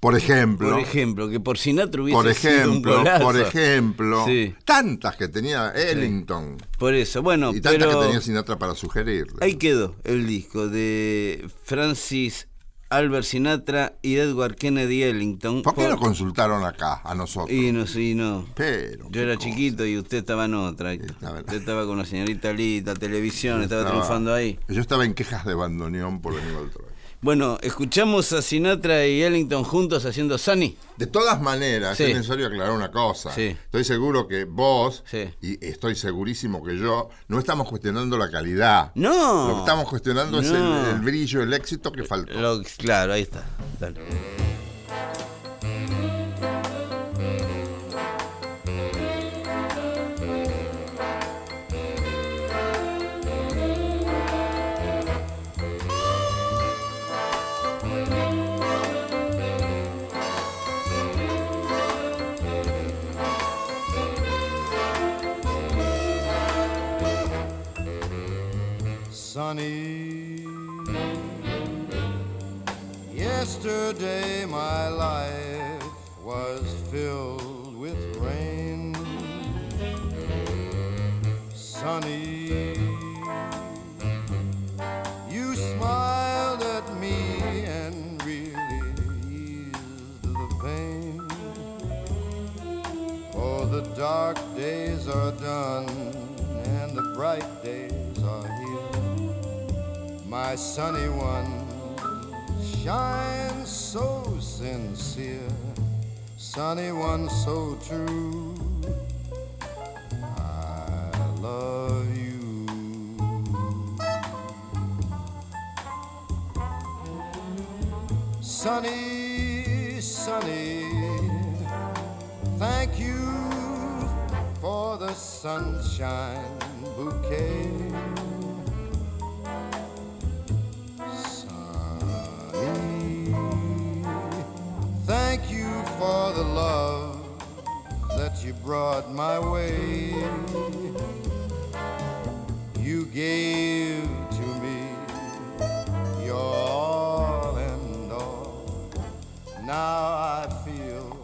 Por ejemplo. Por ejemplo, que por Sinatra hubiese Por sido un ejemplo, golazo. por ejemplo, Sí. tantas que tenía Ellington Por eso, bueno, y tantas pero que tenía Sinatra para sugerirle. ahí quedó el disco de Francis Albert Sinatra y Edward Kennedy Ellington. ¿Por qué Por- consultaron acá a nosotros? Y no, sí, no. Pero, Yo era cosa. chiquito y usted estaba en otra. Usted estaba con la señorita Lita, televisión, estaba, Estaba- triunfando ahí. Yo estaba en quejas de bandoneón por Aníbal Troy. Bueno, escuchamos a Sinatra y Ellington juntos haciendo Sunny. De todas maneras, Sí. es necesario aclarar una cosa. Sí. Estoy seguro que vos, Sí. y estoy segurísimo que yo, no estamos cuestionando la calidad. No. Lo que estamos cuestionando es el, el brillo, el éxito que faltó. Lo- claro, ahí está. Dale. Sunny. Yesterday my life was filled with rain. Sunny. You smiled at me and really eased the pain. Oh, the dark days are done and the bright days. My sunny one shines so sincere. sunny one so true. I love you. Sunny, sunny, thank you for the sunshine bouquet. For the love that you brought my way. You gave to me your all and all. Now I feel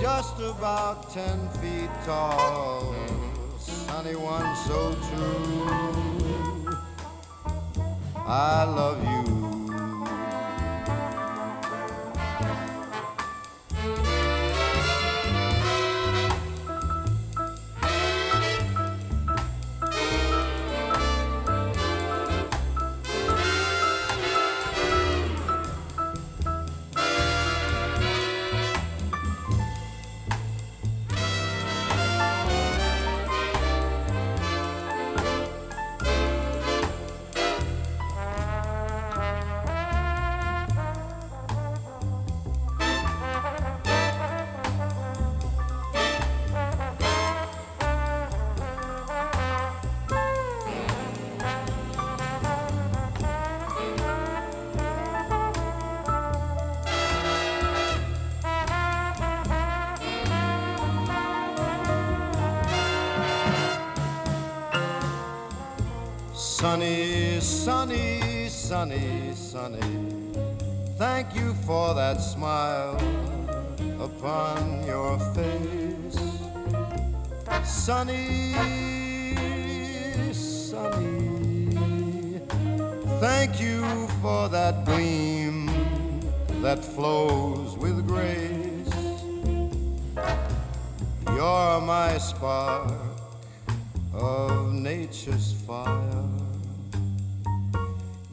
just about ten feet tall. Sunny one so true. I love you. Sunny. Thank you for that smile upon your face. Sunny, sunny. Thank you for that gleam that flows with grace. You're my spark of nature's fire.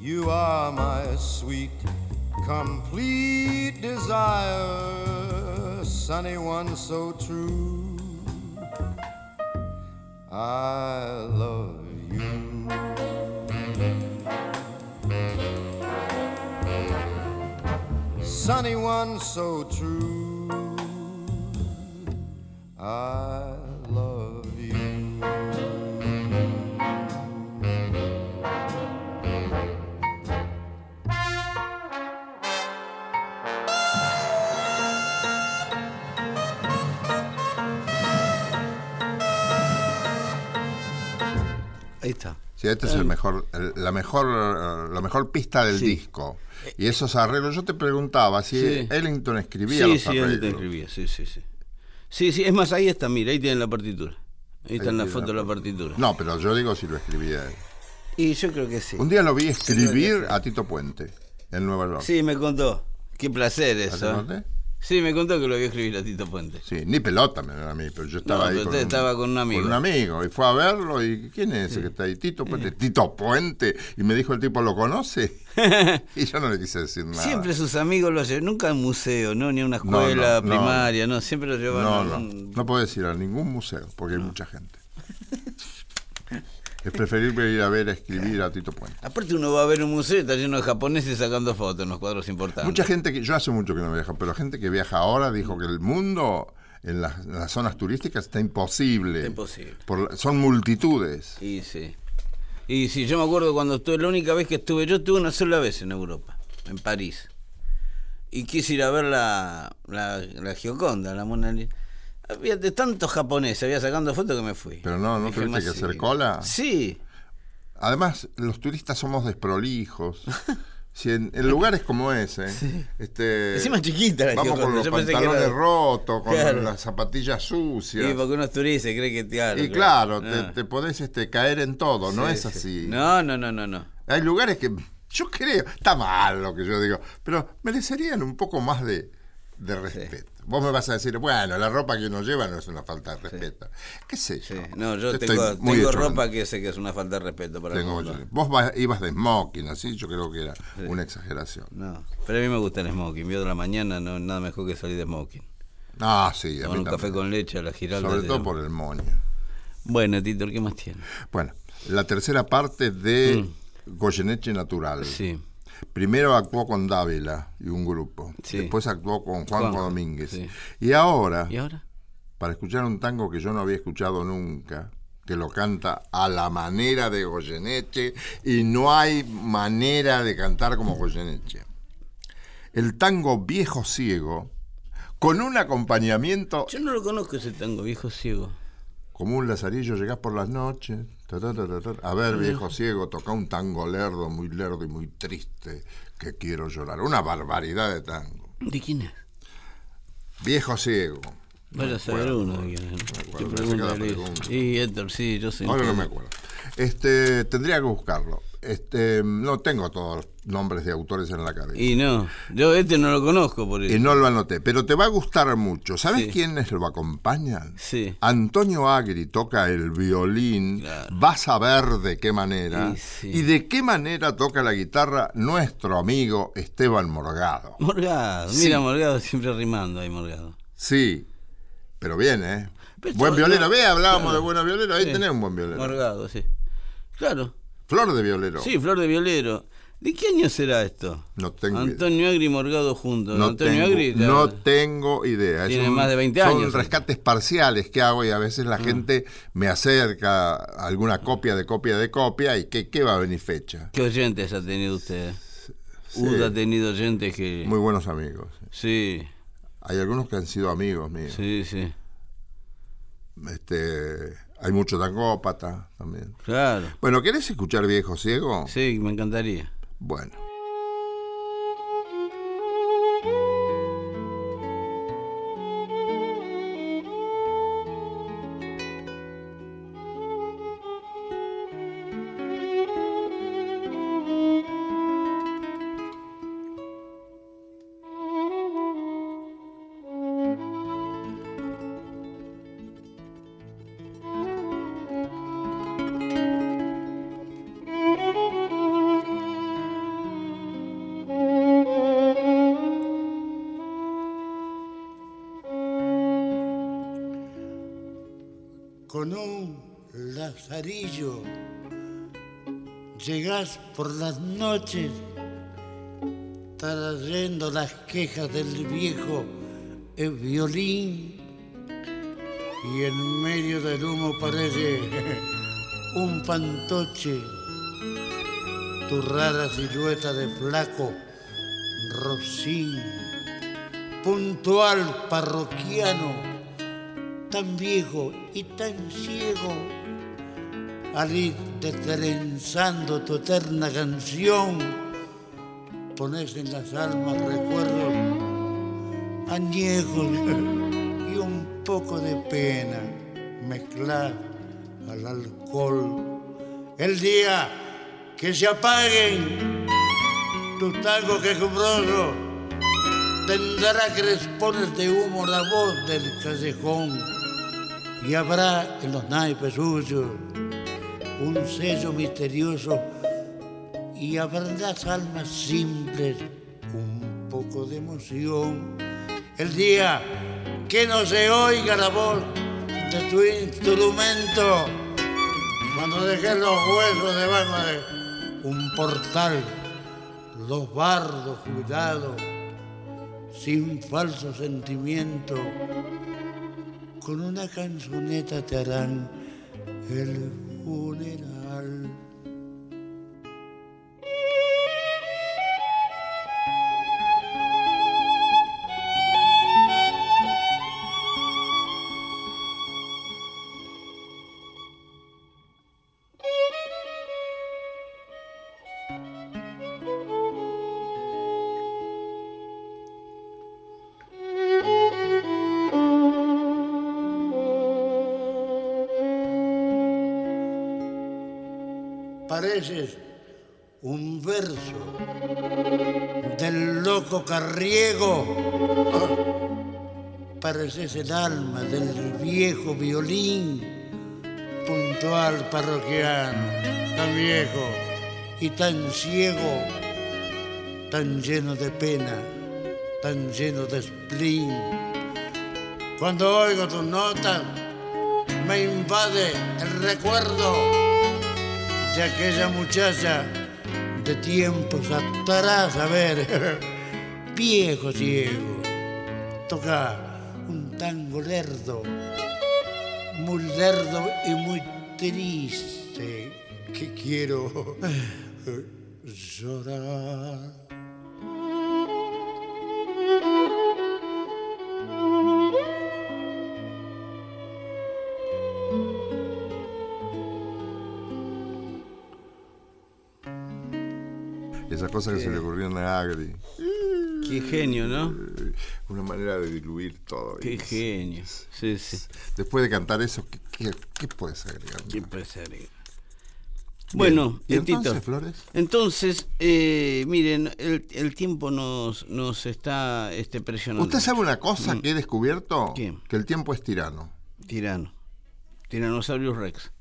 You are my sweet, complete desire, sunny one so true. I love you. Sunny one so true. I Ahí está. Sí, este es el mejor, el- la mejor, la mejor pista del Sí. disco. Y esos arreglos, yo te preguntaba si Sí. Ellington escribía Sí, los sí, arreglos. ahí te escribía, sí, sí, sí. Sí, sí, es más, ahí está, mira, ahí tienen la partitura. Ahí está en la foto la la partitura. No, pero yo digo si lo escribía él. Y yo creo que sí. Un día lo vi escribir sí. a Tito Puente en Nueva York. Sí, me contó. Qué placer ¿Te eso. ¿eh? Sí, me contó que lo vio escribir a Tito Puente. Sí, ni pelota me da a mí, pero yo estaba No, ahí pero usted estaba con un amigo. Con un amigo, y fue a verlo, y ¿quién es ese que está ahí? Tito Puente, Tito Puente, y me dijo el tipo, ¿lo conoce? *laughs* y yo no le quise decir nada. Siempre sus amigos lo llevan, nunca un museo, no ni a una No, no, escuela no. primaria, no, siempre lo llevan No, a no, un- no puedes ir a ningún museo, porque hay mucha gente. Es preferible ir a ver a escribir a Tito Puente. Aparte uno va a ver un museo y está lleno de japoneses sacando fotos en los cuadros importantes. Mucha gente que, yo hace mucho que no viajo, pero gente que viaja ahora dijo que el mundo en las, en las zonas turísticas está imposible. Está imposible. Por son multitudes. Y sí. Y sí, yo me acuerdo cuando estuve, la única vez que estuve, yo estuve una sola vez en Europa, en París. Y quise ir a ver la, la, la Gioconda, la Mona Lisa. Había de tantos japoneses, había sacando fotos que me fui. Pero no, ¿no Dije, tuviste "Más que hacer sí". cola? Sí. Además, los turistas somos desprolijos. *laughs* Si en, en lugares como ese, este, Encima chiquita la vamos con los yo pantalones era- rotos, con Claro. las zapatillas sucias. Y porque uno es turista y cree que claro. Y claro, Ah. te, te podés este, caer en todo, no Sí, es sí. así. No, no, no, no, no. Hay lugares que yo creo, está mal lo que yo digo, pero merecerían un poco más de, de respeto. Vos me vas a decir, bueno, la ropa que uno lleva no es una falta de respeto. ¿Qué sé yo? Sí. No, yo tengo, tengo ropa que sé que es una falta de respeto para Tengo mucho- Vos vas- ibas de smoking, así, yo creo que era una exageración. No, pero a mí me gusta el smoking. Vio de la mañana, no nada mejor que salir de smoking. Ah, sí, a Tomar mí un café con leche a la Giralda. Sobre todo por el moño. Bueno, Tito, ¿qué más tiene? Bueno, la tercera parte de Goyeneche Natural. Mm. Sí. Primero actuó con Dávila y un grupo. Sí. Después actuó con Juanjo Juanjo, Domínguez. sí. Y ahora, ¿Y ahora? para escuchar un tango que yo no había escuchado nunca, que lo canta a la manera de Goyeneche, y no hay manera de cantar como Goyeneche. El tango Viejo Ciego, con un acompañamiento Yo no lo conozco ese tango, viejo ciego. Como un lazarillo, llegás por las noches. ta, ta, ta, ta, ta. A ver, viejo ciego, toca un tango lerdo, muy lerdo y muy triste, que quiero llorar. Una barbaridad de tango. ¿De quién es? Viejo ciego. Vaya a saber uno. no me acuerdo. Y Héctor, sí, yo sé. Ahora no me acuerdo. Este, tendría que buscarlo. Este, no tengo todos los nombres de autores en la cabeza. Y no, yo este no lo conozco por eso. Y no lo anoté, pero te va a gustar mucho. ¿Sabes Sí. quiénes lo acompañan? Sí. Antonio Agri toca el violín, Claro. vas a ver de qué manera, Y sí. y de qué manera toca la guitarra nuestro amigo Esteban Morgado. Morgado, mira Morgado siempre rimando ahí Morgado. Sí, pero bien, ¿eh? Pero buen violero, ve, hablábamos claro. de buenos violeros, ahí tenés un buen violero. Morgado, sí. Claro, Flor de violero. sí, Flor de Violero. ¿De qué año será esto? No tengo idea. Antonio Agri y Morgado juntos. No, Antonio tengo, Agri ya- no tengo idea. Tiene un- más de 20 son años. rescates parciales que hago y a veces Ah. la gente me acerca alguna copia de copia de copia y ¿qué, qué va a venir fecha? ¿Qué oyentes ha tenido usted? Sí. Usted ha tenido oyentes que... Muy buenos amigos. Sí, Hay algunos que han sido amigos míos. sí, sí. Este, hay mucho tangópata también. Claro. Bueno, ¿querés escuchar Viejo Ciego? Sí, me encantaría. Bueno. Con un lazarillo. Llegás por las noches trayendo las quejas del viejo violín y en medio del humo parece *laughs* un fantoche, tu rara silueta de flaco rocín, puntual parroquiano tan viejo y tan ciego, al ir destrenzando tu eterna canción, pones en las almas recuerdos añejos y un poco de pena mezclar al alcohol. El día que se apaguen tus tangos quejumbrosos, tendrá crespones de humo la voz del callejón y habrá en los naipes suyos un sello misterioso y habrá en almas simples un poco de emoción. El día que no se oiga la voz de tu instrumento, cuando dejes los huesos debajo de un portal, los bardos jubilados, sin falso sentimiento, con una canzoneta te harán el funeral. Carriego. Ah, Pareces el alma del viejo violín, puntual parroquiano, tan viejo y tan ciego, tan lleno de pena, tan lleno de spleen. Cuando oigo tus notas, me invade el recuerdo de aquella muchacha de tiempos atrás. A ver, *laughs* viejo ciego, toca un tango lerdo, muy lerdo y muy triste, que quiero llorar. Esa cosa que se le ocurrió a Agri. Qué genio, ¿no? Una manera de diluir todo. Qué genio. Sí, sí. Después de cantar eso, ¿qué, qué, qué puedes agregar? ¿Qué puede ser? Bueno, ¿Y entonces, Flores? Entonces, eh, miren, el, el tiempo nos, nos está este, presionando. ¿Usted sabe una cosa Mm. que he descubierto? ¿Qué? Que el tiempo es tirano. Tirano. Tiranosaurus Rex.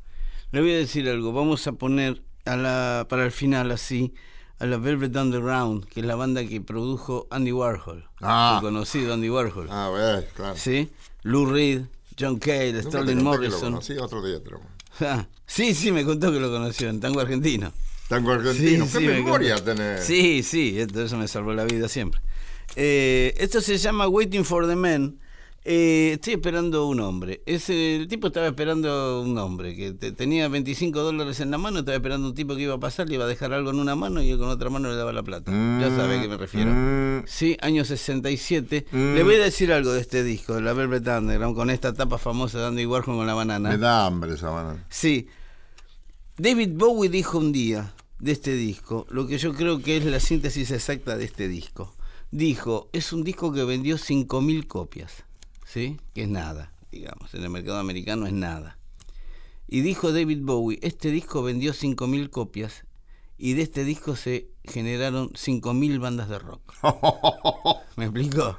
Le voy a decir algo. Vamos a poner a la, para el final así a la Velvet Underground, que es la banda que produjo Andy Warhol. Ah. El conocido Andy Warhol. Ah, bueno, claro. ¿Sí? Lou Reed, John Cale, Sterling Morrison. conocí, otro día. *laughs* Ah, sí, sí, me contó que lo conoció en tango argentino. Tango argentino. ¿Qué me memoria tenés? Sí, sí, esto, eso me salvó la vida siempre. Eh, esto se llama Waiting for the Man. Eh, estoy esperando un hombre. Es, eh, el tipo estaba esperando un hombre que te- tenía 25 dólares en la mano. Estaba esperando un tipo que iba a pasar, le iba a dejar algo en una mano y él con otra mano le daba la plata. ya sabe a qué me refiero. Mm, Sí, año 67. Mm. Le voy a decir algo de este disco, de la Velvet Underground, con esta tapa famosa de Andy Warhol con la banana. me da hambre esa banana. Sí. David Bowie dijo un día de este disco, lo que yo creo que es la síntesis exacta de este disco. Dijo, es un disco que vendió 5.000 copias, ¿sí? Que es nada, digamos, en el mercado americano es nada. Y dijo David Bowie, este disco vendió 5.000 copias y de este disco se generaron 5.000 bandas de rock. *laughs* ¿Me explico?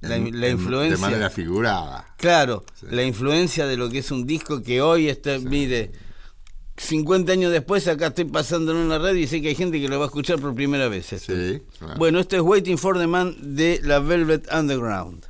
La, En- la en- influencia... De manera figurada. Claro, Sí. la influencia de lo que es un disco que hoy está, mire, 50 años después acá estoy pasando en una radio y sé que hay gente que lo va a escuchar por primera vez. Sí, claro. Bueno, esto es Waiting for the Man de la Velvet Underground.